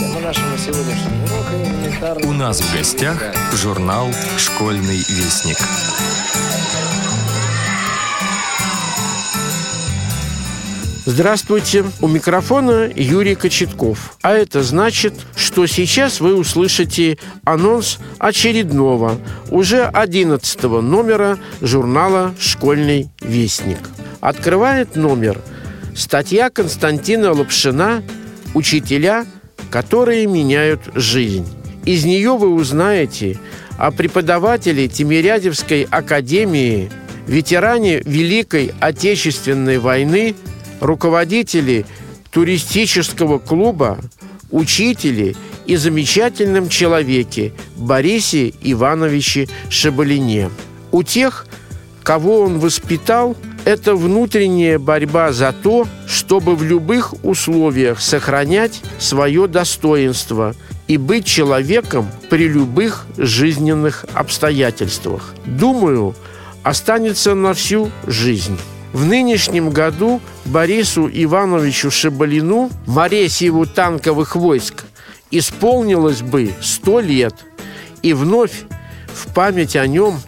Тема нашего сегодняшнего урока элементарно... У нас в гостях журнал «Школьный вестник». Здравствуйте, у микрофона Юрий Кочетков. А это значит, что сейчас вы услышите анонс очередного, уже 11 номера журнала «Школьный вестник». Открывает номер статья Константина Лапшина «Учителя, которые меняют жизнь». Из нее вы узнаете о преподавателе Тимирядевской академии, ветеране Великой Отечественной войны – руководители туристического клуба, учители и замечательном человеке Борисе Ивановиче Шабалине. У тех, кого он воспитал, это внутренняя борьба за то, чтобы в любых условиях сохранять свое достоинство и быть человеком при любых жизненных обстоятельствах. Думаю, останется на всю жизнь. В нынешнем году Борису Ивановичу Шабалину, Моресьеву танковых войск, исполнилось бы сто лет. И вновь в память о нем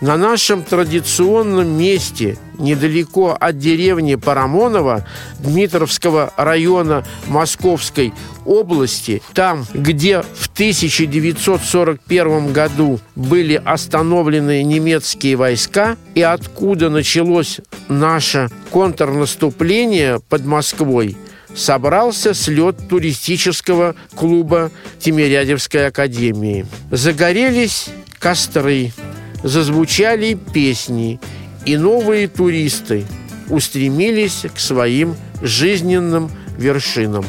на нашем традиционном месте, недалеко от деревни Парамонова Дмитровского района Московской области, там, где в 1941 году были остановлены немецкие войска и откуда началось наше контрнаступление под Москвой, собрался слет туристического клуба Тимирядевской академии. Загорелись костры, зазвучали песни, и новые туристы устремились к своим жизненным вершинам.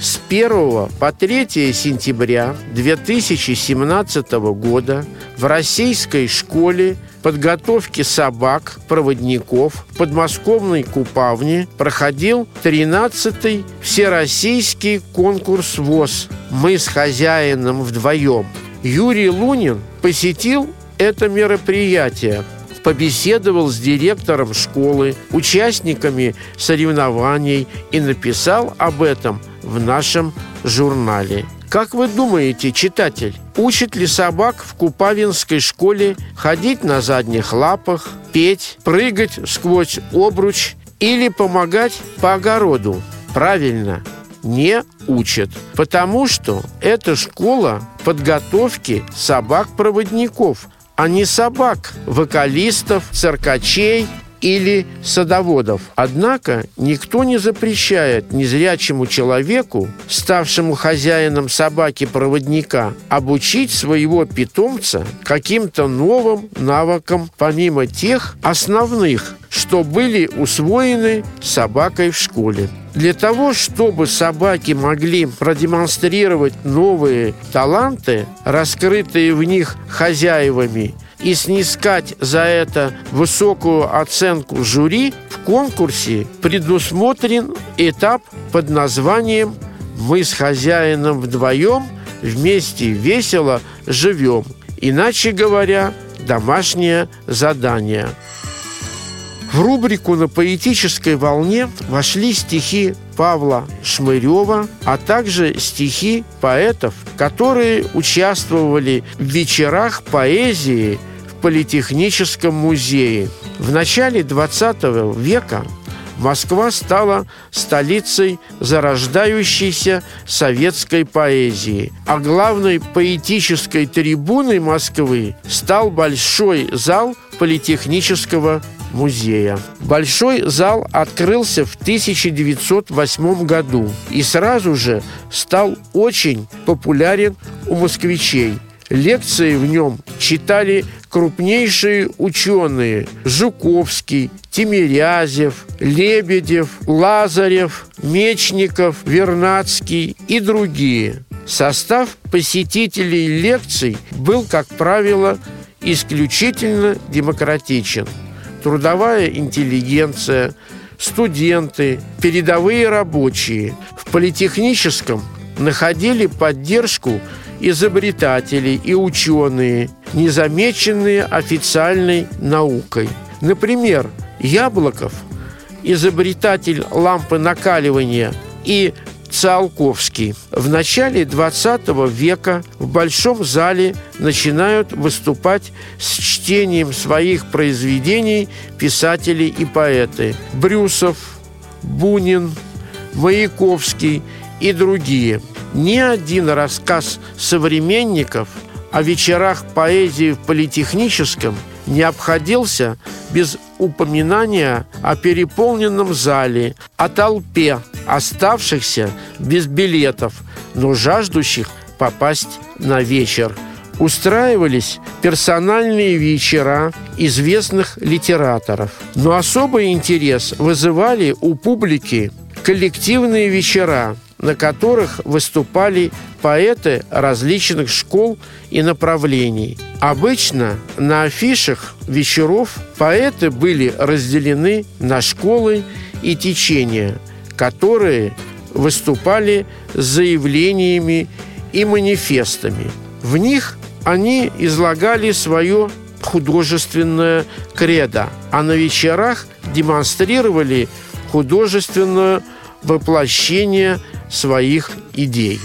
С 1 по 3 сентября 2017 года в российской школе подготовки собак, проводников в подмосковной Купавне проходил 13-й всероссийский конкурс ВОЗ «Мы с хозяином вдвоем». Юрий Лунин посетил это мероприятие, побеседовал с директором школы, участниками соревнований и написал об этом в нашем журнале. Как вы думаете, читатель, учит ли собак в Купавинской школе ходить на задних лапах, петь, прыгать сквозь обруч или помогать по огороду? Правильно, не учат, потому что это школа подготовки собак-проводников, а не собак, вокалистов, циркачей или садоводов. Однако никто не запрещает незрячему человеку, ставшему хозяином собаки-проводника, обучить своего питомца каким-то новым навыкам, помимо тех основных, что были усвоены собакой в школе. Для того, чтобы собаки могли продемонстрировать новые таланты, раскрытые в них хозяевами, и снискать за это высокую оценку жюри, в конкурсе предусмотрен этап под названием «Мы с хозяином вдвоем вместе весело живем». Иначе говоря, домашнее задание – в рубрику «На поэтической волне» вошли стихи Павла Шмырева, а также стихи поэтов, которые участвовали в вечерах поэзии в Политехническом музее. В начале XX века Москва стала столицей зарождающейся советской поэзии, а главной поэтической трибуной Москвы стал большой зал Политехнического музея. Большой зал открылся в 1908 году и сразу же стал очень популярен у москвичей. Лекции в нем читали крупнейшие ученые Жуковский, Тимирязев, Лебедев, Лазарев, Мечников, Вернадский и другие. Состав посетителей лекций был, как правило, исключительно демократичен – трудовая интеллигенция, студенты, передовые рабочие в политехническом находили поддержку изобретатели и ученые, незамеченные официальной наукой. Например, Яблоков, изобретатель лампы накаливания, и Циолковский. В начале 20 века в Большом зале начинают выступать с чтением своих произведений писатели и поэты. Брюсов, Бунин, Маяковский и другие. Ни один рассказ современников о вечерах поэзии в политехническом не обходился без упоминания о переполненном зале, о толпе оставшихся без билетов, но жаждущих попасть на вечер. Устраивались персональные вечера известных литераторов. Но особый интерес вызывали у публики коллективные вечера, на которых выступали поэты различных школ и направлений. Обычно на афишах вечеров поэты были разделены на школы и течения, которые выступали с заявлениями и манифестами. В них они излагали свое художественное кредо, а на вечерах демонстрировали художественное воплощение своих идей.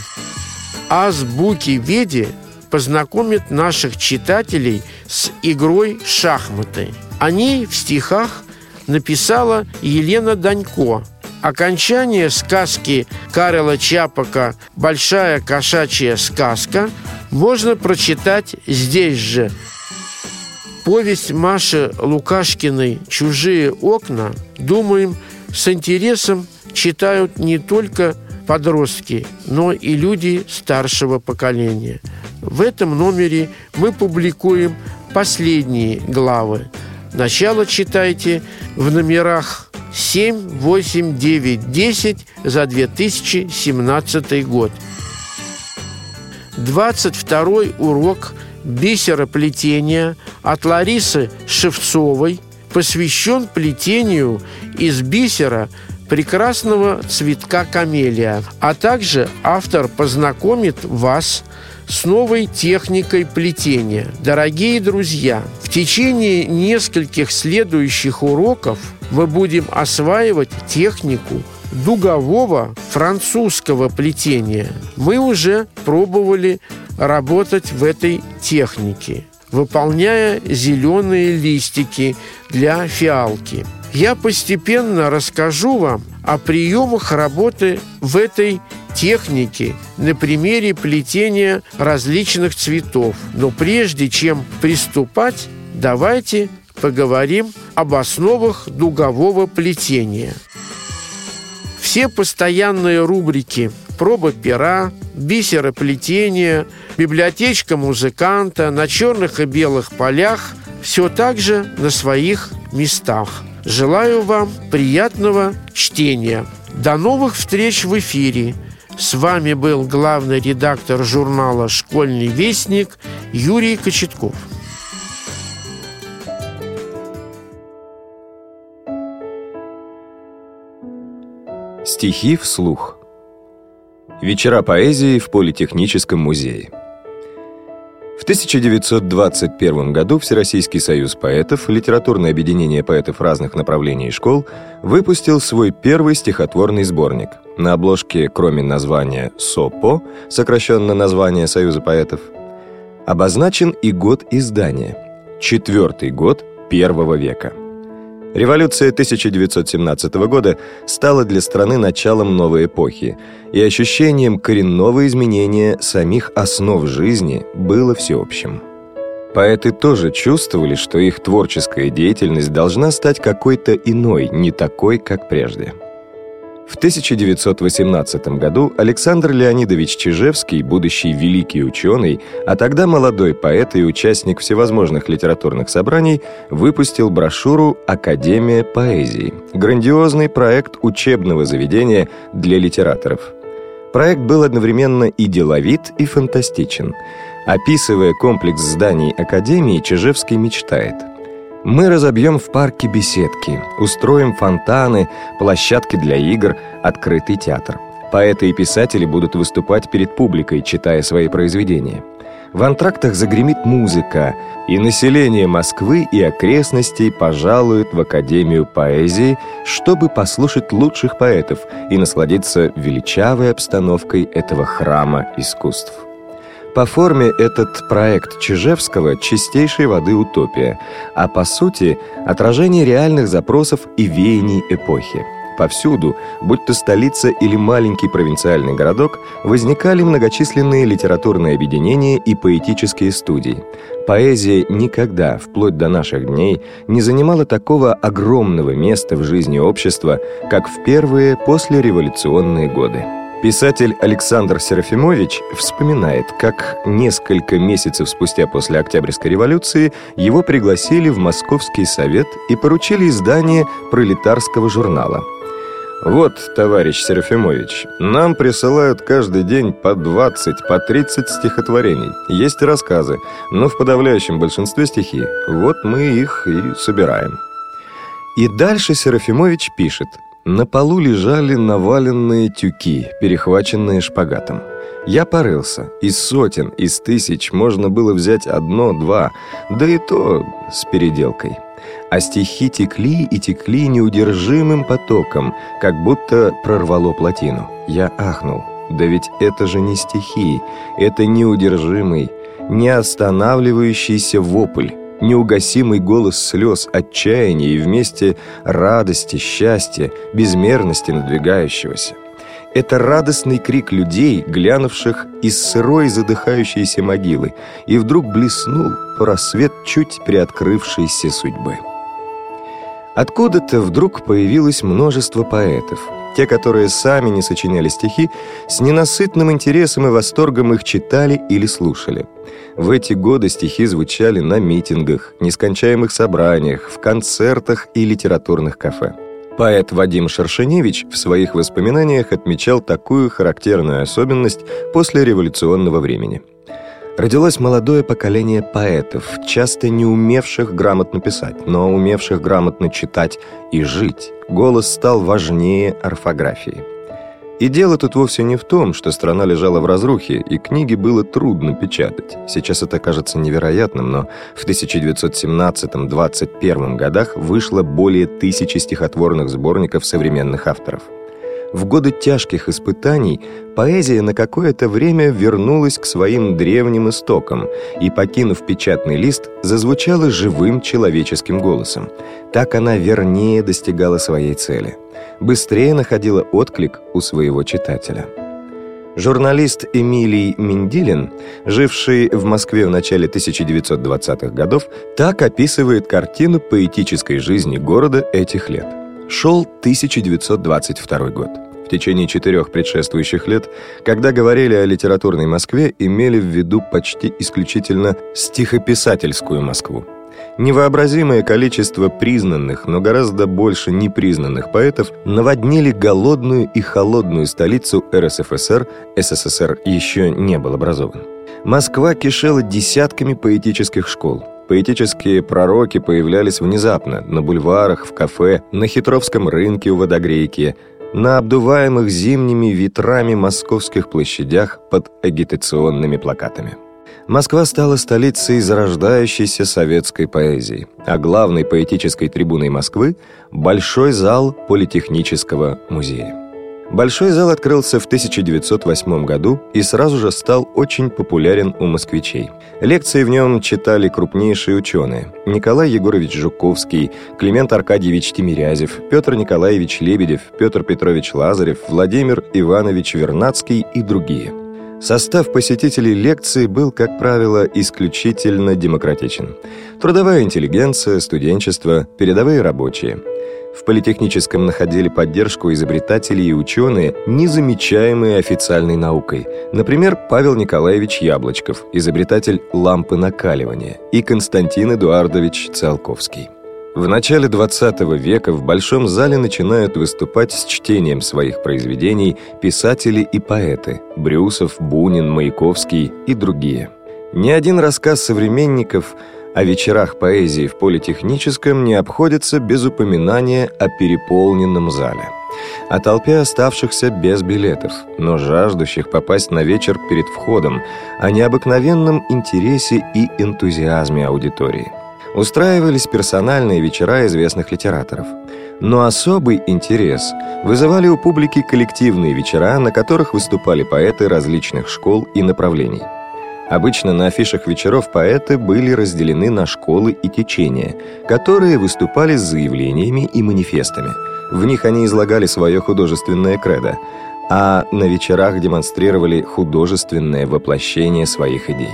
Азбуки Веди познакомит наших читателей с игрой шахматы. О ней в стихах написала Елена Данько. Окончание сказки Карела Чапака «Большая кошачья сказка» можно прочитать здесь же. Повесть Маши Лукашкиной «Чужие окна», думаем, с интересом читают не только подростки, но и люди старшего поколения. В этом номере мы публикуем последние главы. Начало читайте в номерах 7, 8, 9, 10 за 2017 год. 22 урок бисероплетения от Ларисы Шевцовой посвящен плетению из бисера прекрасного цветка камелия. А также автор познакомит вас с новой техникой плетения. Дорогие друзья, в течение нескольких следующих уроков мы будем осваивать технику дугового французского плетения. Мы уже пробовали работать в этой технике, выполняя зеленые листики для фиалки – я постепенно расскажу вам о приемах работы в этой технике на примере плетения различных цветов. Но прежде чем приступать, давайте поговорим об основах дугового плетения. Все постоянные рубрики проба пера, бисероплетение, библиотечка музыканта на черных и белых полях все так же на своих местах – Желаю вам приятного чтения. До новых встреч в эфире. С вами был главный редактор журнала «Школьный вестник» Юрий Кочетков. Стихи вслух. Вечера поэзии в Политехническом музее. В 1921 году Всероссийский союз поэтов, литературное объединение поэтов разных направлений и школ, выпустил свой первый стихотворный сборник. На обложке, кроме названия «СОПО», сокращенно название Союза поэтов, обозначен и год издания – четвертый год первого века – Революция 1917 года стала для страны началом новой эпохи, и ощущением коренного изменения самих основ жизни было всеобщим. Поэты тоже чувствовали, что их творческая деятельность должна стать какой-то иной, не такой, как прежде – в 1918 году Александр Леонидович Чижевский, будущий великий ученый, а тогда молодой поэт и участник всевозможных литературных собраний, выпустил брошюру «Академия поэзии» – грандиозный проект учебного заведения для литераторов. Проект был одновременно и деловит, и фантастичен. Описывая комплекс зданий Академии, Чижевский мечтает – мы разобьем в парке беседки, устроим фонтаны, площадки для игр, открытый театр. Поэты и писатели будут выступать перед публикой, читая свои произведения. В антрактах загремит музыка, и население Москвы и окрестностей пожалует в Академию поэзии, чтобы послушать лучших поэтов и насладиться величавой обстановкой этого храма искусств. По форме этот проект Чижевского чистейшей воды утопия, а по сути отражение реальных запросов и веяний эпохи. Повсюду, будь то столица или маленький провинциальный городок, возникали многочисленные литературные объединения и поэтические студии. Поэзия никогда, вплоть до наших дней, не занимала такого огромного места в жизни общества, как в первые послереволюционные годы. Писатель Александр Серафимович вспоминает, как несколько месяцев спустя после Октябрьской революции его пригласили в Московский совет и поручили издание пролетарского журнала – вот, товарищ Серафимович, нам присылают каждый день по 20, по 30 стихотворений. Есть рассказы, но в подавляющем большинстве стихи. Вот мы их и собираем. И дальше Серафимович пишет. На полу лежали наваленные тюки, перехваченные шпагатом. Я порылся. Из сотен, из тысяч можно было взять одно-два, да и то с переделкой а стихи текли и текли неудержимым потоком, как будто прорвало плотину. Я ахнул. Да ведь это же не стихи, это неудержимый, неостанавливающийся вопль, неугасимый голос слез, отчаяния и вместе радости, счастья, безмерности надвигающегося. Это радостный крик людей, глянувших из сырой задыхающейся могилы, и вдруг блеснул просвет чуть приоткрывшейся судьбы. Откуда-то вдруг появилось множество поэтов. Те, которые сами не сочиняли стихи, с ненасытным интересом и восторгом их читали или слушали. В эти годы стихи звучали на митингах, нескончаемых собраниях, в концертах и литературных кафе. Поэт Вадим Шершеневич в своих воспоминаниях отмечал такую характерную особенность после революционного времени – Родилось молодое поколение поэтов, часто не умевших грамотно писать, но умевших грамотно читать и жить. Голос стал важнее орфографии. И дело тут вовсе не в том, что страна лежала в разрухе, и книги было трудно печатать. Сейчас это кажется невероятным, но в 1917-21 годах вышло более тысячи стихотворных сборников современных авторов – в годы тяжких испытаний поэзия на какое-то время вернулась к своим древним истокам и, покинув печатный лист, зазвучала живым человеческим голосом. Так она вернее достигала своей цели. Быстрее находила отклик у своего читателя. Журналист Эмилий Мендилин, живший в Москве в начале 1920-х годов, так описывает картину поэтической жизни города этих лет – Шел 1922 год. В течение четырех предшествующих лет, когда говорили о литературной Москве, имели в виду почти исключительно стихописательскую Москву. Невообразимое количество признанных, но гораздо больше непризнанных поэтов наводнили голодную и холодную столицу РСФСР, СССР еще не был образован. Москва кишела десятками поэтических школ, Поэтические пророки появлялись внезапно на бульварах, в кафе, на Хитровском рынке у водогрейки, на обдуваемых зимними ветрами московских площадях под агитационными плакатами. Москва стала столицей зарождающейся советской поэзии, а главной поэтической трибуной Москвы – Большой зал Политехнического музея. Большой зал открылся в 1908 году и сразу же стал очень популярен у москвичей. Лекции в нем читали крупнейшие ученые – Николай Егорович Жуковский, Климент Аркадьевич Тимирязев, Петр Николаевич Лебедев, Петр Петрович Лазарев, Владимир Иванович Вернадский и другие. Состав посетителей лекции был, как правило, исключительно демократичен. Трудовая интеллигенция, студенчество, передовые рабочие – в политехническом находили поддержку изобретатели и ученые, незамечаемые официальной наукой. Например, Павел Николаевич Яблочков, изобретатель лампы накаливания, и Константин Эдуардович Циолковский. В начале 20 века в Большом зале начинают выступать с чтением своих произведений писатели и поэты – Брюсов, Бунин, Маяковский и другие. Ни один рассказ современников – О вечерах поэзии в политехническом не обходится без упоминания о переполненном зале. О толпе оставшихся без билетов, но жаждущих попасть на вечер перед входом, о необыкновенном интересе и энтузиазме аудитории. Устраивались персональные вечера известных литераторов. Но особый интерес вызывали у публики коллективные вечера, на которых выступали поэты различных школ и направлений. Обычно на афишах вечеров поэты были разделены на школы и течения, которые выступали с заявлениями и манифестами. В них они излагали свое художественное кредо, а на вечерах демонстрировали художественное воплощение своих идей.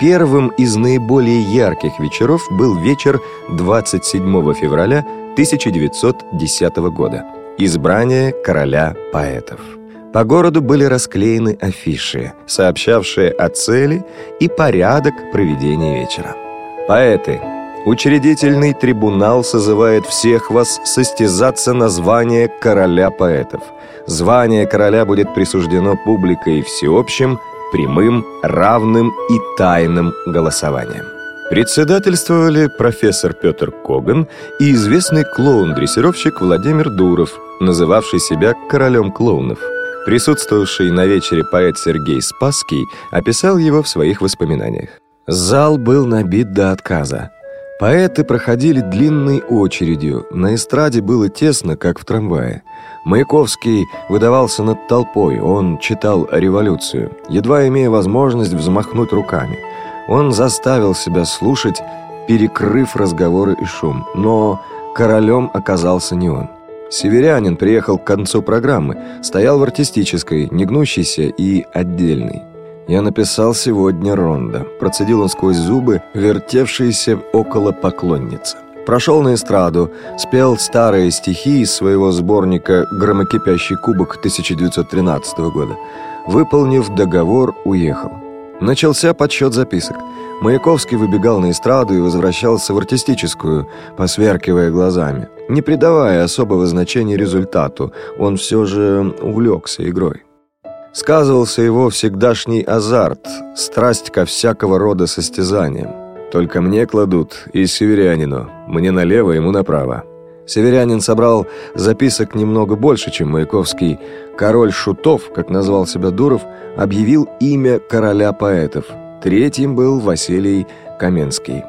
Первым из наиболее ярких вечеров был вечер 27 февраля 1910 года. Избрание короля поэтов. По городу были расклеены афиши, сообщавшие о цели и порядок проведения вечера. Поэты, учредительный трибунал созывает всех вас состязаться на звание короля поэтов. Звание короля будет присуждено публикой всеобщим, прямым, равным и тайным голосованием. Председательствовали профессор Петр Коган и известный клоун-дрессировщик Владимир Дуров, называвший себя королем клоунов – Присутствовавший на вечере поэт Сергей Спасский описал его в своих воспоминаниях. Зал был набит до отказа. Поэты проходили длинной очередью, на эстраде было тесно, как в трамвае. Маяковский выдавался над толпой, он читал революцию, едва имея возможность взмахнуть руками. Он заставил себя слушать, перекрыв разговоры и шум, но королем оказался не он. Северянин приехал к концу программы, стоял в артистической, негнущейся и отдельной. «Я написал сегодня ронда», – процедил он сквозь зубы, вертевшиеся около поклонницы. Прошел на эстраду, спел старые стихи из своего сборника «Громокипящий кубок» 1913 года. Выполнив договор, уехал. Начался подсчет записок. Маяковский выбегал на эстраду и возвращался в артистическую, посверкивая глазами. Не придавая особого значения результату, он все же увлекся игрой. Сказывался его всегдашний азарт, страсть ко всякого рода состязаниям. Только мне кладут и северянину, мне налево, ему направо. Северянин собрал записок немного больше, чем Маяковский. Король шутов, как назвал себя Дуров, объявил имя короля поэтов. Третьим был Василий Каменский.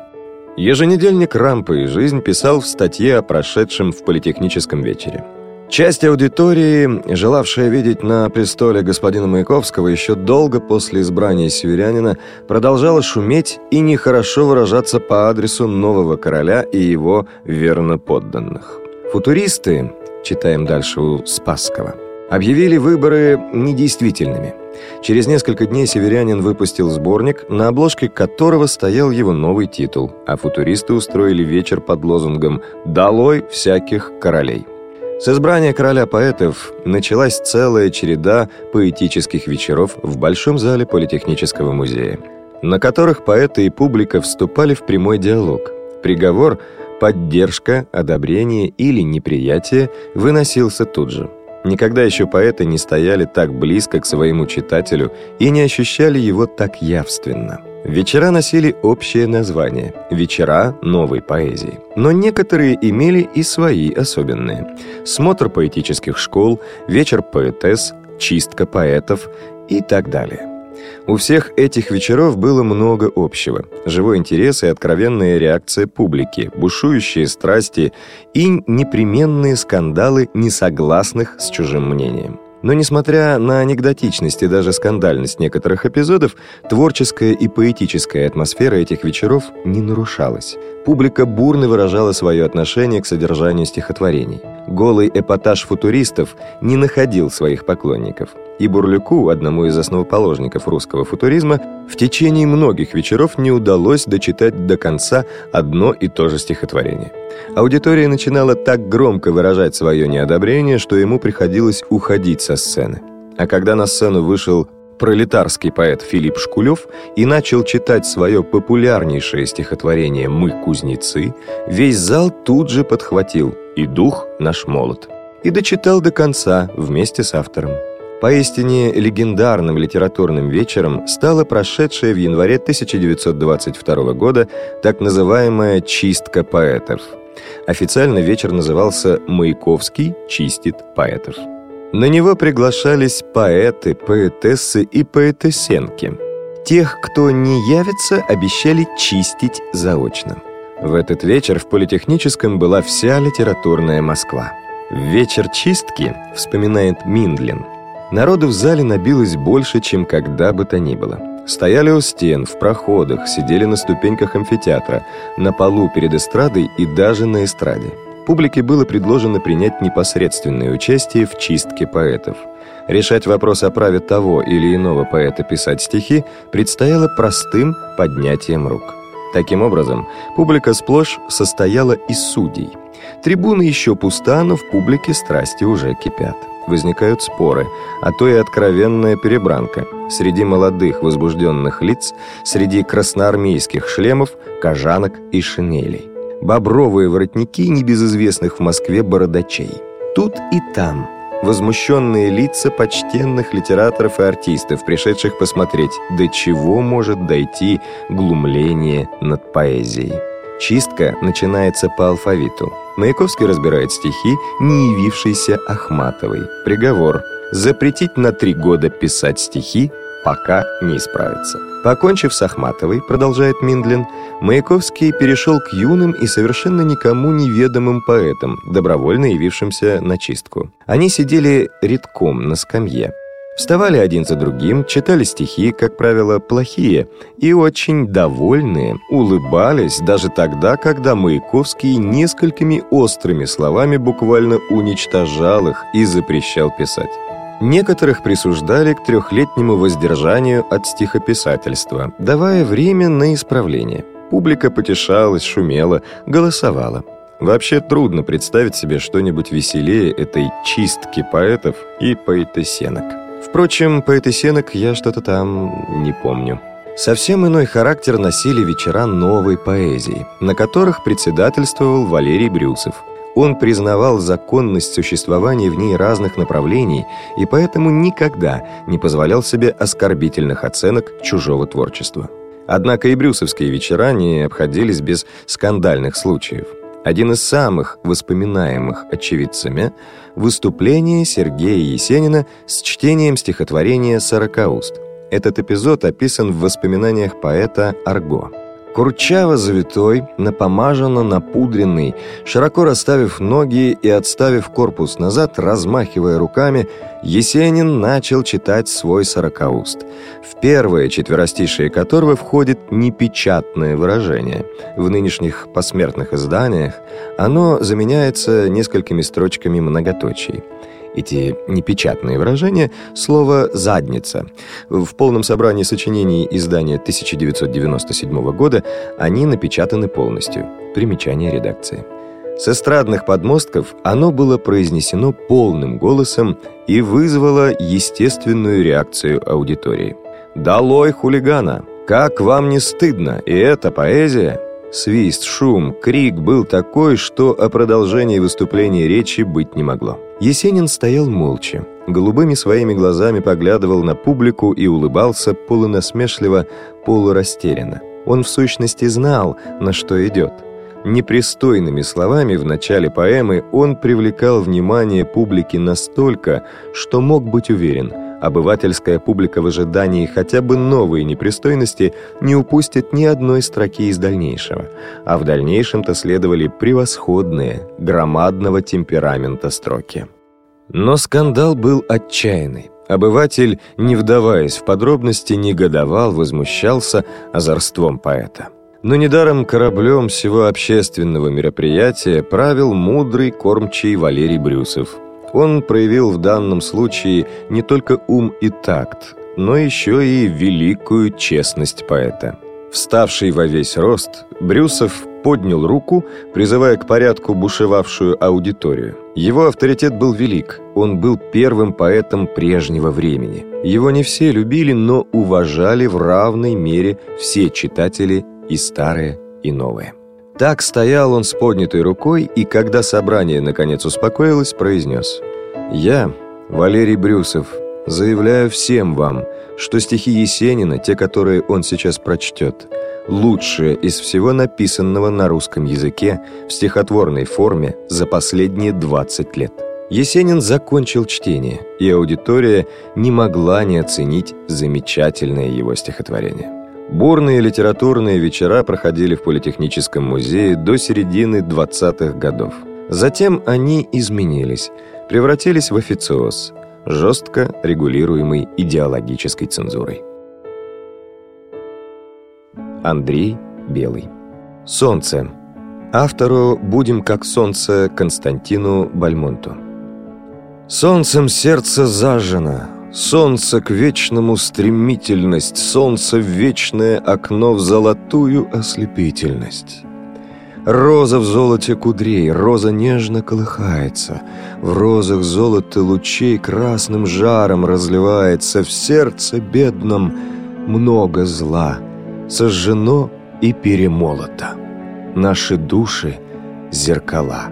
Еженедельник «Рампа и жизнь» писал в статье о прошедшем в политехническом вечере. Часть аудитории, желавшая видеть на престоле господина Маяковского еще долго после избрания северянина, продолжала шуметь и нехорошо выражаться по адресу нового короля и его верноподданных. Футуристы, читаем дальше у Спасского, объявили выборы недействительными. Через несколько дней северянин выпустил сборник, на обложке которого стоял его новый титул, а футуристы устроили вечер под лозунгом «Долой всяких королей». С избрания короля поэтов началась целая череда поэтических вечеров в Большом зале Политехнического музея, на которых поэты и публика вступали в прямой диалог. Приговор, поддержка, одобрение или неприятие выносился тут же. Никогда еще поэты не стояли так близко к своему читателю и не ощущали его так явственно – Вечера носили общее название – «Вечера новой поэзии». Но некоторые имели и свои особенные. Смотр поэтических школ, вечер поэтесс, чистка поэтов и так далее. У всех этих вечеров было много общего. Живой интерес и откровенная реакция публики, бушующие страсти и непременные скандалы несогласных с чужим мнением. Но несмотря на анекдотичность и даже скандальность некоторых эпизодов, творческая и поэтическая атмосфера этих вечеров не нарушалась. Публика бурно выражала свое отношение к содержанию стихотворений. Голый эпатаж футуристов не находил своих поклонников. И Бурлюку, одному из основоположников русского футуризма, в течение многих вечеров не удалось дочитать до конца одно и то же стихотворение. Аудитория начинала так громко выражать свое неодобрение, что ему приходилось уходить со сцены. А когда на сцену вышел пролетарский поэт Филипп Шкулев и начал читать свое популярнейшее стихотворение «Мы кузнецы», весь зал тут же подхватил «И дух наш молот» и дочитал до конца вместе с автором. Поистине легендарным литературным вечером стала прошедшая в январе 1922 года так называемая «чистка поэтов». Официально вечер назывался «Маяковский чистит поэтов». На него приглашались поэты, поэтессы и поэтессенки. Тех, кто не явится, обещали чистить заочно. В этот вечер в Политехническом была вся литературная Москва. Вечер чистки, вспоминает Миндлин, народу в зале набилось больше, чем когда бы то ни было. Стояли у стен, в проходах, сидели на ступеньках амфитеатра, на полу перед эстрадой и даже на эстраде. Публике было предложено принять непосредственное участие в чистке поэтов. Решать вопрос о праве того или иного поэта писать стихи предстояло простым поднятием рук. Таким образом, публика сплошь состояла из судей – Трибуны еще пуста, но в публике страсти уже кипят. Возникают споры, а то и откровенная перебранка. Среди молодых возбужденных лиц, среди красноармейских шлемов, кожанок и шинелей. Бобровые воротники небезызвестных в Москве бородачей. Тут и там возмущенные лица почтенных литераторов и артистов, пришедших посмотреть, до чего может дойти глумление над поэзией. Чистка начинается по алфавиту. Маяковский разбирает стихи, не явившиеся Ахматовой. Приговор – запретить на три года писать стихи, пока не исправится. Покончив с Ахматовой, продолжает Миндлин, Маяковский перешел к юным и совершенно никому неведомым поэтам, добровольно явившимся на чистку. Они сидели редком на скамье. Вставали один за другим, читали стихи, как правило, плохие, и очень довольные, улыбались даже тогда, когда Маяковский несколькими острыми словами буквально уничтожал их и запрещал писать. Некоторых присуждали к трехлетнему воздержанию от стихописательства, давая время на исправление. Публика потешалась, шумела, голосовала. Вообще трудно представить себе что-нибудь веселее этой чистки поэтов и поэтесенок. Впрочем, поэтесенок я что-то там не помню. Совсем иной характер носили вечера новой поэзии, на которых председательствовал Валерий Брюсов. Он признавал законность существования в ней разных направлений и поэтому никогда не позволял себе оскорбительных оценок чужого творчества. Однако и брюсовские вечера не обходились без скандальных случаев – один из самых воспоминаемых очевидцами – выступление Сергея Есенина с чтением стихотворения «Сорокауст». Этот эпизод описан в воспоминаниях поэта Арго. Курчаво завитой, напомаженно напудренный, широко расставив ноги и отставив корпус назад, размахивая руками, Есенин начал читать свой сорокауст, в первое четверостишее которого входит непечатное выражение. В нынешних посмертных изданиях оно заменяется несколькими строчками многоточий эти непечатные выражения, слово «задница». В полном собрании сочинений издания 1997 года они напечатаны полностью. Примечание редакции. С эстрадных подмостков оно было произнесено полным голосом и вызвало естественную реакцию аудитории. «Долой хулигана! Как вам не стыдно? И это поэзия!» Свист, шум, крик был такой, что о продолжении выступления речи быть не могло. Есенин стоял молча, голубыми своими глазами поглядывал на публику и улыбался полунасмешливо, полурастерянно. Он в сущности знал, на что идет. Непристойными словами в начале поэмы он привлекал внимание публики настолько, что мог быть уверен – Обывательская публика в ожидании хотя бы новой непристойности не упустит ни одной строки из дальнейшего, а в дальнейшем-то следовали превосходные, громадного темперамента строки. Но скандал был отчаянный. Обыватель, не вдаваясь в подробности, негодовал, возмущался озорством поэта. Но недаром кораблем всего общественного мероприятия правил мудрый кормчий Валерий Брюсов – он проявил в данном случае не только ум и такт, но еще и великую честность поэта. Вставший во весь рост, Брюсов поднял руку, призывая к порядку бушевавшую аудиторию. Его авторитет был велик, он был первым поэтом прежнего времени. Его не все любили, но уважали в равной мере все читатели и старые, и новые. Так стоял он с поднятой рукой, и когда собрание наконец успокоилось, произнес «Я, Валерий Брюсов, Заявляю всем вам, что стихи Есенина, те, которые он сейчас прочтет, лучшие из всего написанного на русском языке в стихотворной форме за последние 20 лет. Есенин закончил чтение, и аудитория не могла не оценить замечательное его стихотворение. Бурные литературные вечера проходили в Политехническом музее до середины 20-х годов. Затем они изменились, превратились в официоз, жестко регулируемый идеологической цензурой. Андрей Белый «Солнце» Автору «Будем как солнце» Константину Бальмонту Солнцем сердце зажжено, Солнце к вечному стремительность, Солнце в вечное окно в золотую ослепительность. Роза в золоте кудрей, роза нежно колыхается, В розах золото лучей красным жаром разливается, В сердце бедном много зла, Сожжено и перемолото. Наши души — зеркала,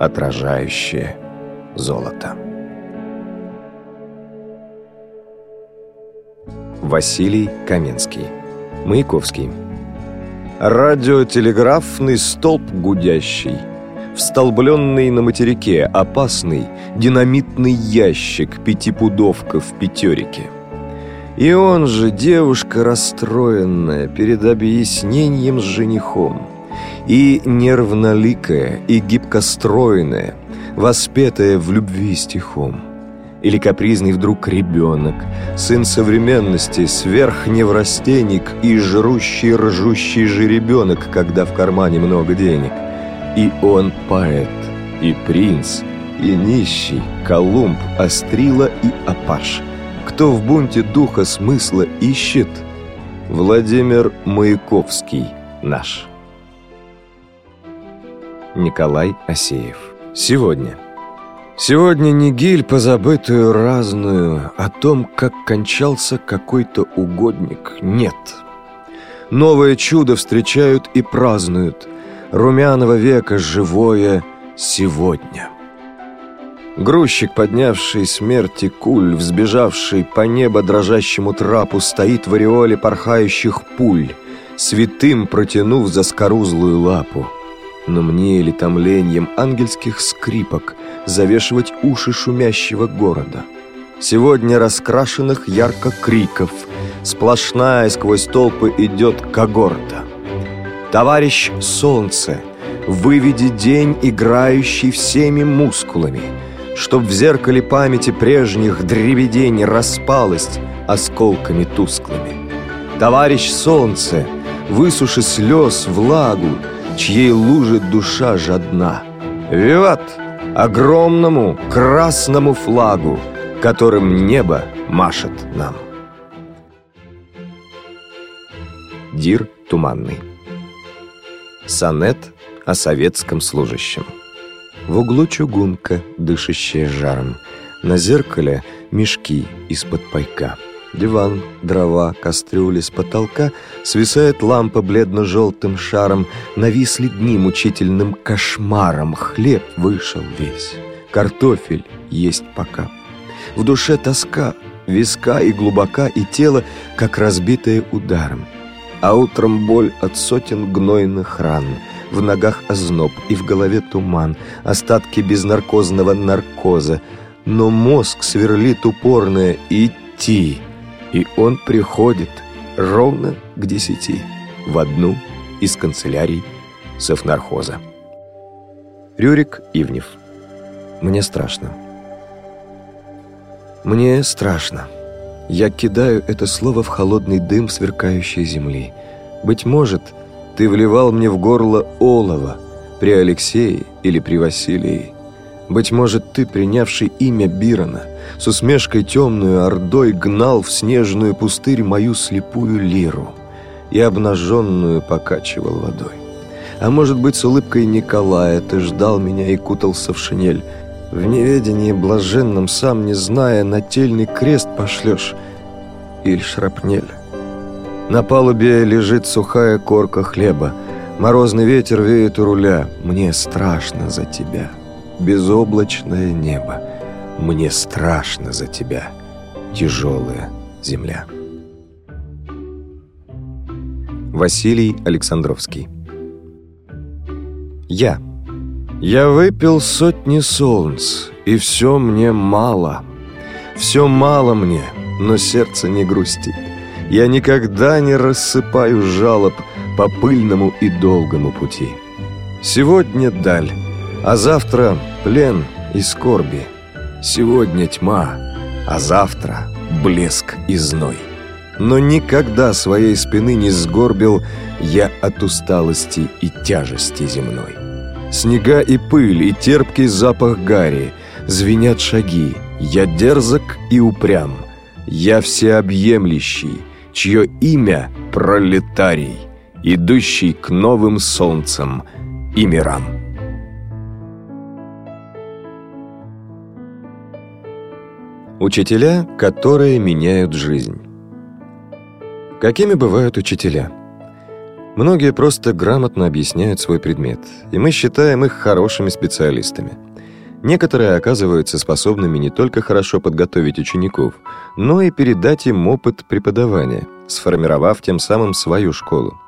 отражающие золото. Василий Каменский. Маяковский. Радиотелеграфный столб гудящий Встолбленный на материке Опасный динамитный ящик Пятипудовка в пятерике. И он же девушка расстроенная Перед объяснением с женихом И нервноликая, и гибкостроенная Воспетая в любви стихом или капризный вдруг ребенок, сын современности, сверхневрастенник и жрущий ржущий жеребенок, когда в кармане много денег. И он поэт, и принц, и нищий, Колумб, Острила и Апаш. Кто в бунте духа смысла ищет? Владимир Маяковский наш. Николай Асеев. Сегодня. Сегодня не гиль позабытую разную О том, как кончался какой-то угодник, нет. Новое чудо встречают и празднуют Румяного века живое сегодня. Грузчик, поднявший смерти куль, Взбежавший по небо дрожащему трапу, Стоит в ореоле порхающих пуль, Святым протянув за скорузлую лапу. Но мне или томлением ангельских скрипок Завешивать уши шумящего города. Сегодня раскрашенных ярко криков Сплошная сквозь толпы идет когорта. Товарищ Солнце, выведи день, играющий всеми мускулами, Чтоб в зеркале памяти прежних дребедень распалась осколками тусклыми. Товарищ Солнце, высуши слез влагу, чьей лужит душа жадна. Виват! Огромному красному флагу, которым небо машет нам. Дир Туманный. Сонет о советском служащем. В углу чугунка, дышащая жаром. На зеркале мешки из-под пайка Диван, дрова, кастрюли с потолка Свисает лампа бледно-желтым шаром. Нависли дни мучительным кошмаром. Хлеб вышел весь, картофель есть пока. В душе тоска, виска и глубока И тело, как разбитое ударом. А утром боль от сотен гнойных ран. В ногах озноб и в голове туман. Остатки безнаркозного наркоза. Но мозг сверлит упорное идти и он приходит ровно к десяти в одну из канцелярий Совнархоза. Рюрик Ивнев. Мне страшно. Мне страшно. Я кидаю это слово в холодный дым сверкающей земли. Быть может, ты вливал мне в горло олово при Алексее или при Василии. Быть может, ты, принявший имя Бирона, с усмешкой темную ордой гнал в снежную пустырь мою слепую лиру и обнаженную покачивал водой. А может быть, с улыбкой Николая ты ждал меня и кутался в шинель. В неведении блаженном, сам не зная, нательный крест пошлешь или шрапнель. На палубе лежит сухая корка хлеба, Морозный ветер веет у руля. Мне страшно за тебя, безоблачное небо. Мне страшно за тебя, тяжелая земля. Василий Александровский Я Я выпил сотни солнц, и все мне мало. Все мало мне, но сердце не грустит. Я никогда не рассыпаю жалоб по пыльному и долгому пути. Сегодня даль, а завтра плен и скорби. Сегодня тьма, а завтра блеск и зной. Но никогда своей спины не сгорбил я от усталости и тяжести земной. Снега и пыль, и терпкий запах гари, звенят шаги, я дерзок и упрям, я всеобъемлющий, чье имя пролетарий, идущий к новым солнцам и мирам. Учителя, которые меняют жизнь. Какими бывают учителя? Многие просто грамотно объясняют свой предмет, и мы считаем их хорошими специалистами. Некоторые оказываются способными не только хорошо подготовить учеников, но и передать им опыт преподавания, сформировав тем самым свою школу.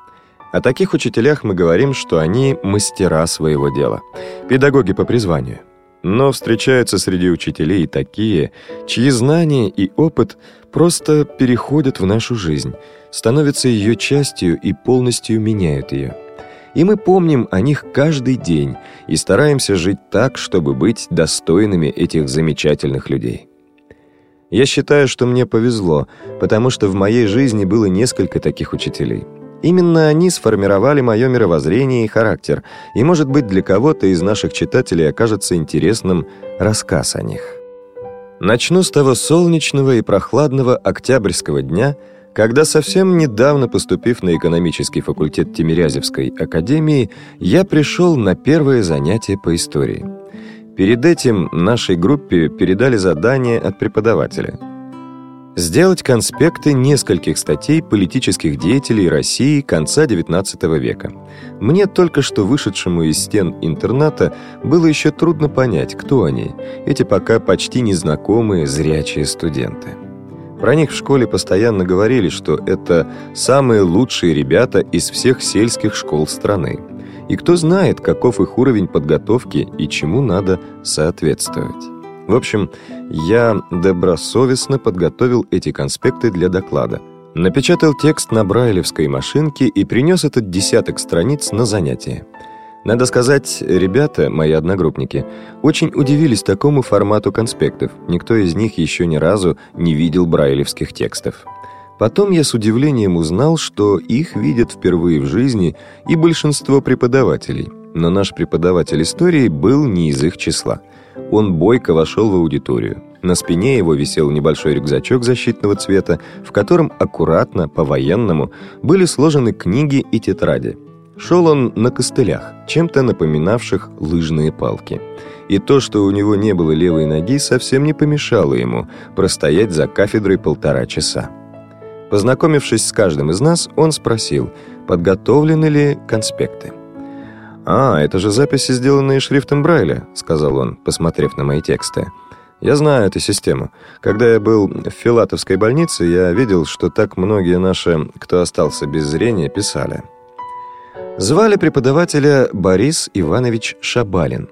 О таких учителях мы говорим, что они мастера своего дела, педагоги по призванию – но встречаются среди учителей такие, чьи знания и опыт просто переходят в нашу жизнь, становятся ее частью и полностью меняют ее. И мы помним о них каждый день и стараемся жить так, чтобы быть достойными этих замечательных людей. Я считаю, что мне повезло, потому что в моей жизни было несколько таких учителей – Именно они сформировали мое мировоззрение и характер, и, может быть, для кого-то из наших читателей окажется интересным рассказ о них. Начну с того солнечного и прохладного октябрьского дня, когда совсем недавно поступив на экономический факультет Тимирязевской академии, я пришел на первое занятие по истории. Перед этим нашей группе передали задание от преподавателя – сделать конспекты нескольких статей политических деятелей России конца XIX века. Мне только что вышедшему из стен интерната было еще трудно понять, кто они, эти пока почти незнакомые зрячие студенты. Про них в школе постоянно говорили, что это самые лучшие ребята из всех сельских школ страны. И кто знает, каков их уровень подготовки и чему надо соответствовать. В общем, я добросовестно подготовил эти конспекты для доклада. Напечатал текст на брайлевской машинке и принес этот десяток страниц на занятие. Надо сказать, ребята, мои одногруппники, очень удивились такому формату конспектов. Никто из них еще ни разу не видел брайлевских текстов. Потом я с удивлением узнал, что их видят впервые в жизни и большинство преподавателей. Но наш преподаватель истории был не из их числа – он бойко вошел в аудиторию. На спине его висел небольшой рюкзачок защитного цвета, в котором аккуратно, по-военному, были сложены книги и тетради. Шел он на костылях, чем-то напоминавших лыжные палки. И то, что у него не было левой ноги, совсем не помешало ему простоять за кафедрой полтора часа. Познакомившись с каждым из нас, он спросил, подготовлены ли конспекты. «А, это же записи, сделанные шрифтом Брайля», — сказал он, посмотрев на мои тексты. «Я знаю эту систему. Когда я был в Филатовской больнице, я видел, что так многие наши, кто остался без зрения, писали». Звали преподавателя Борис Иванович Шабалин.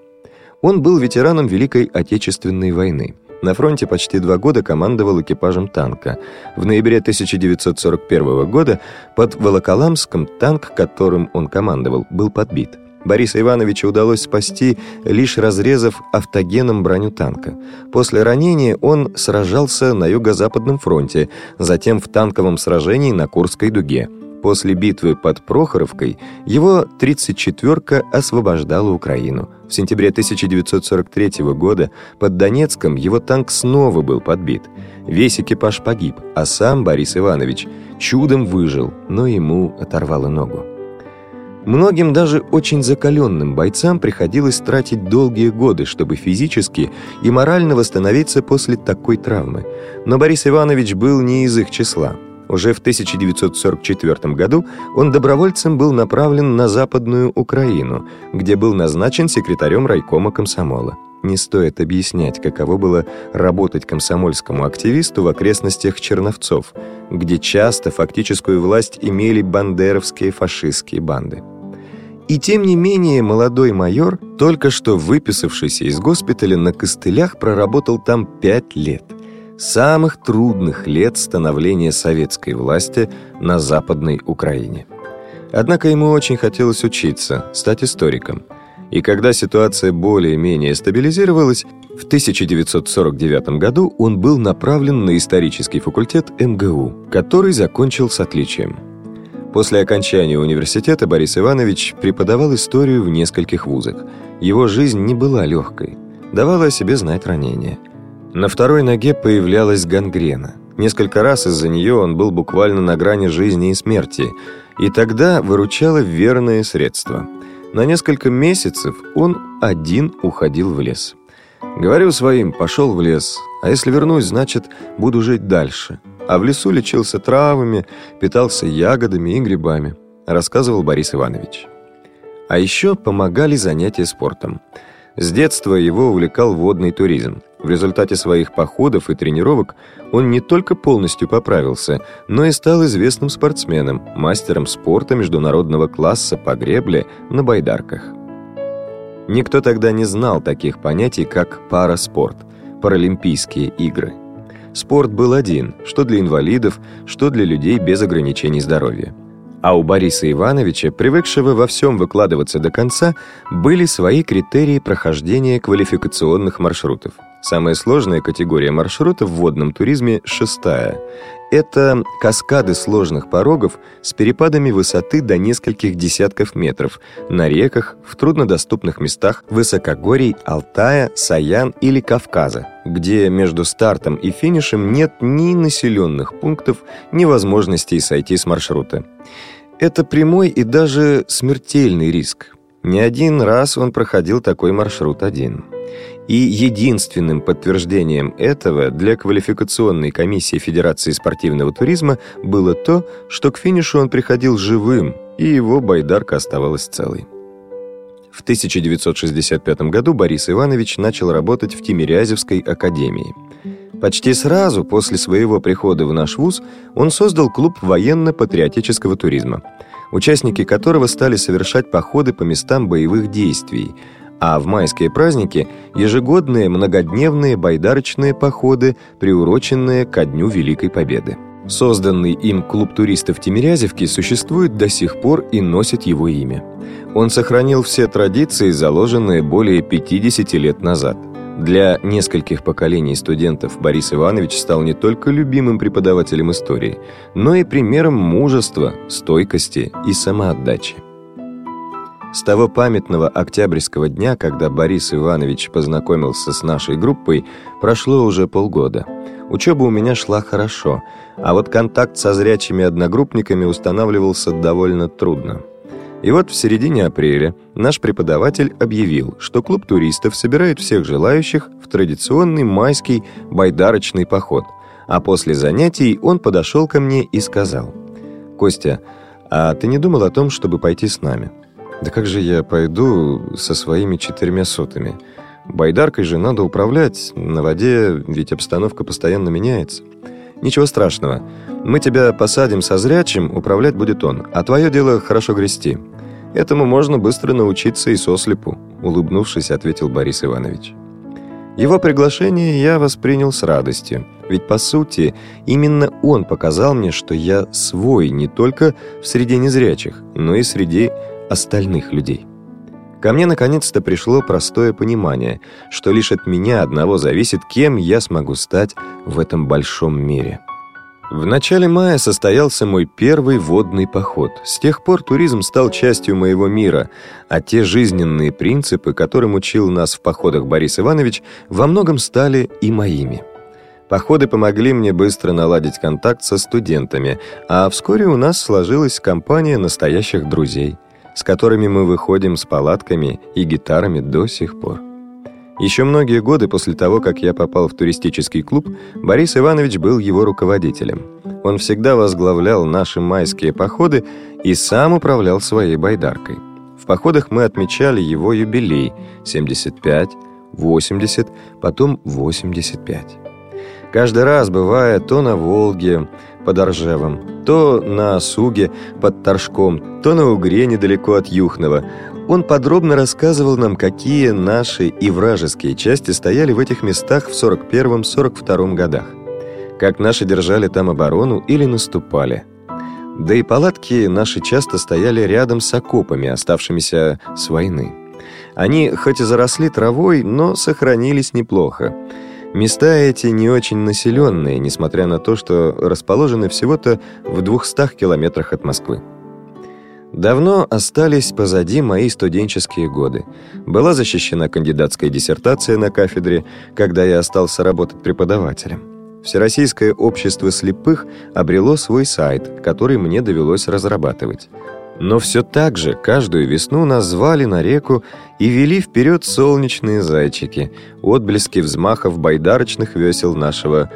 Он был ветераном Великой Отечественной войны. На фронте почти два года командовал экипажем танка. В ноябре 1941 года под Волоколамском танк, которым он командовал, был подбит. Бориса Ивановича удалось спасти, лишь разрезав автогеном броню танка. После ранения он сражался на Юго-Западном фронте, затем в танковом сражении на Курской дуге. После битвы под Прохоровкой его 34-ка освобождала Украину. В сентябре 1943 года под Донецком его танк снова был подбит. Весь экипаж погиб, а сам Борис Иванович чудом выжил, но ему оторвало ногу. Многим даже очень закаленным бойцам приходилось тратить долгие годы, чтобы физически и морально восстановиться после такой травмы. Но Борис Иванович был не из их числа. Уже в 1944 году он добровольцем был направлен на Западную Украину, где был назначен секретарем райкома комсомола. не стоит объяснять, каково было работать комсомольскому активисту в окрестностях Черновцов, где часто фактическую власть имели бандеровские фашистские банды. И тем не менее молодой майор, только что выписавшийся из госпиталя на костылях, проработал там пять лет. Самых трудных лет становления советской власти на Западной Украине. Однако ему очень хотелось учиться, стать историком. И когда ситуация более-менее стабилизировалась, в 1949 году он был направлен на исторический факультет МГУ, который закончил с отличием. После окончания университета Борис Иванович преподавал историю в нескольких вузах. Его жизнь не была легкой. Давала о себе знать ранение. На второй ноге появлялась гангрена. Несколько раз из-за нее он был буквально на грани жизни и смерти. И тогда выручало верное средство. На несколько месяцев он один уходил в лес. Говорю своим, пошел в лес, а если вернусь, значит, буду жить дальше – а в лесу лечился травами, питался ягодами и грибами, рассказывал Борис Иванович. А еще помогали занятия спортом. С детства его увлекал водный туризм. В результате своих походов и тренировок он не только полностью поправился, но и стал известным спортсменом, мастером спорта международного класса по гребле на байдарках. Никто тогда не знал таких понятий, как параспорт, паралимпийские игры – Спорт был один, что для инвалидов, что для людей без ограничений здоровья. А у Бориса Ивановича, привыкшего во всем выкладываться до конца, были свои критерии прохождения квалификационных маршрутов. Самая сложная категория маршрутов в водном туризме – шестая. Это каскады сложных порогов с перепадами высоты до нескольких десятков метров на реках, в труднодоступных местах высокогорий Алтая, Саян или Кавказа, где между стартом и финишем нет ни населенных пунктов, ни возможностей сойти с маршрута. Это прямой и даже смертельный риск. Не один раз он проходил такой маршрут один. И единственным подтверждением этого для квалификационной комиссии Федерации спортивного туризма было то, что к финишу он приходил живым, и его байдарка оставалась целой. В 1965 году Борис Иванович начал работать в Тимирязевской академии. Почти сразу после своего прихода в наш вуз он создал клуб военно-патриотического туризма, участники которого стали совершать походы по местам боевых действий – а в майские праздники ежегодные многодневные байдарочные походы, приуроченные ко Дню Великой Победы. Созданный им клуб туристов Тимирязевки существует до сих пор и носит его имя. Он сохранил все традиции, заложенные более 50 лет назад. Для нескольких поколений студентов Борис Иванович стал не только любимым преподавателем истории, но и примером мужества, стойкости и самоотдачи. С того памятного октябрьского дня, когда Борис Иванович познакомился с нашей группой, прошло уже полгода. Учеба у меня шла хорошо, а вот контакт со зрячими одногруппниками устанавливался довольно трудно. И вот в середине апреля наш преподаватель объявил, что клуб туристов собирает всех желающих в традиционный майский байдарочный поход. А после занятий он подошел ко мне и сказал, «Костя, а ты не думал о том, чтобы пойти с нами?» Да как же я пойду со своими четырьмя сотами? Байдаркой же надо управлять, на воде ведь обстановка постоянно меняется. Ничего страшного. Мы тебя посадим со зрячим, управлять будет он, а твое дело хорошо грести. Этому можно быстро научиться и сослепу, улыбнувшись, ответил Борис Иванович. Его приглашение я воспринял с радостью, ведь, по сути, именно он показал мне, что я свой не только в среде незрячих, но и среди остальных людей. Ко мне наконец-то пришло простое понимание, что лишь от меня одного зависит, кем я смогу стать в этом большом мире. В начале мая состоялся мой первый водный поход. С тех пор туризм стал частью моего мира, а те жизненные принципы, которым учил нас в походах Борис Иванович, во многом стали и моими. Походы помогли мне быстро наладить контакт со студентами, а вскоре у нас сложилась компания настоящих друзей – с которыми мы выходим с палатками и гитарами до сих пор. Еще многие годы после того, как я попал в туристический клуб, Борис Иванович был его руководителем. Он всегда возглавлял наши майские походы и сам управлял своей байдаркой. В походах мы отмечали его юбилей – 75, 80, потом 85. Каждый раз бывая то на Волге под Оржевом, то на Суге под Торжком, то на Угре недалеко от Юхнова, он подробно рассказывал нам, какие наши и вражеские части стояли в этих местах в 41-42 годах, как наши держали там оборону или наступали. Да и палатки наши часто стояли рядом с окопами, оставшимися с войны. Они хоть и заросли травой, но сохранились неплохо. Места эти не очень населенные, несмотря на то, что расположены всего-то в 200 километрах от Москвы. Давно остались позади мои студенческие годы. Была защищена кандидатская диссертация на кафедре, когда я остался работать преподавателем. Всероссийское общество слепых обрело свой сайт, который мне довелось разрабатывать. Но все так же каждую весну нас звали на реку и вели вперед солнечные зайчики, отблески взмахов байдарочных весел нашего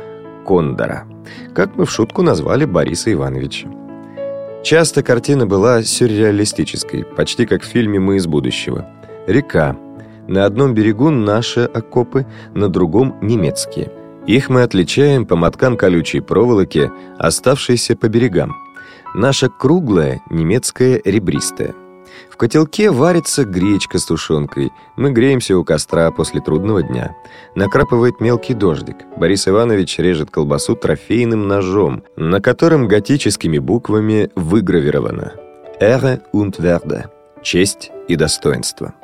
кондора, как мы в шутку назвали Бориса Ивановича. Часто картина была сюрреалистической, почти как в фильме «Мы из будущего». Река. На одном берегу наши окопы, на другом — немецкие. Их мы отличаем по моткам колючей проволоки, оставшейся по берегам. Наша круглая, немецкая ребристая. В котелке варится гречка с тушенкой. Мы греемся у костра после трудного дня. Накрапывает мелкий дождик. Борис Иванович режет колбасу трофейным ножом, на котором готическими буквами выгравировано «Ehre und Werde» — «Честь и достоинство».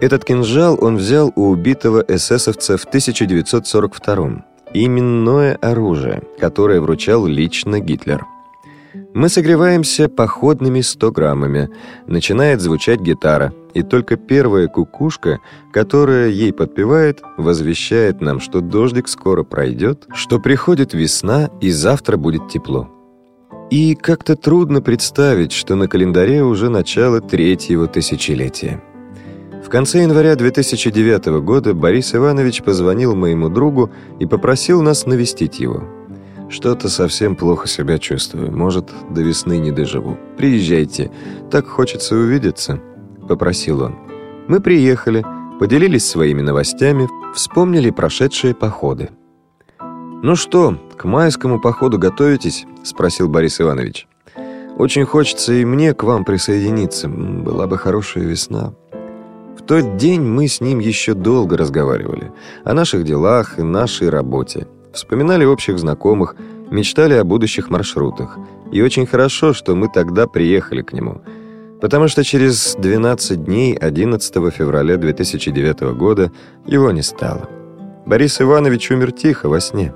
Этот кинжал он взял у убитого эсэсовца в 1942 Именное оружие, которое вручал лично Гитлер. Мы согреваемся походными 100 граммами. Начинает звучать гитара, и только первая кукушка, которая ей подпевает, возвещает нам, что дождик скоро пройдет, что приходит весна и завтра будет тепло. И как-то трудно представить, что на календаре уже начало третьего тысячелетия. В конце января 2009 года Борис Иванович позвонил моему другу и попросил нас навестить его. Что-то совсем плохо себя чувствую. Может, до весны не доживу. Приезжайте. Так хочется увидеться», — попросил он. Мы приехали, поделились своими новостями, вспомнили прошедшие походы. «Ну что, к майскому походу готовитесь?» — спросил Борис Иванович. «Очень хочется и мне к вам присоединиться. Была бы хорошая весна». В тот день мы с ним еще долго разговаривали о наших делах и нашей работе. Вспоминали общих знакомых, мечтали о будущих маршрутах. И очень хорошо, что мы тогда приехали к нему. Потому что через 12 дней, 11 февраля 2009 года, его не стало. Борис Иванович умер тихо во сне.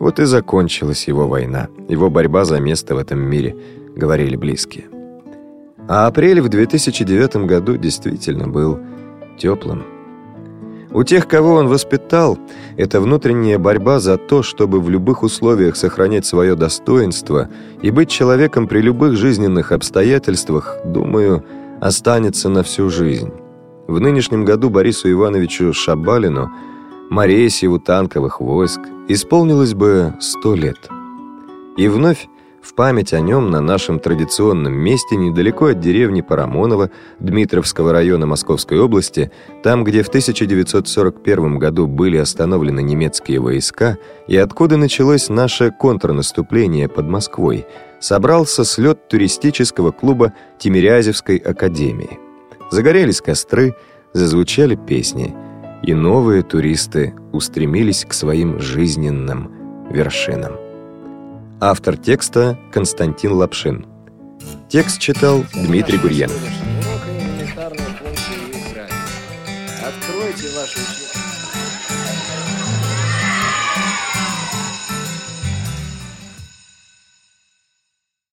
Вот и закончилась его война, его борьба за место в этом мире, говорили близкие. А апрель в 2009 году действительно был теплым. У тех, кого он воспитал, это внутренняя борьба за то, чтобы в любых условиях сохранять свое достоинство и быть человеком при любых жизненных обстоятельствах, думаю, останется на всю жизнь. В нынешнем году Борису Ивановичу Шабалину, Моресьеву танковых войск, исполнилось бы сто лет. И вновь в память о нем на нашем традиционном месте недалеко от деревни Парамонова Дмитровского района Московской области, там, где в 1941 году были остановлены немецкие войска и откуда началось наше контрнаступление под Москвой, собрался слет туристического клуба Тимирязевской академии. Загорелись костры, зазвучали песни, и новые туристы устремились к своим жизненным вершинам. Автор текста Константин Лапшин. Текст читал Дмитрий Гурьянов.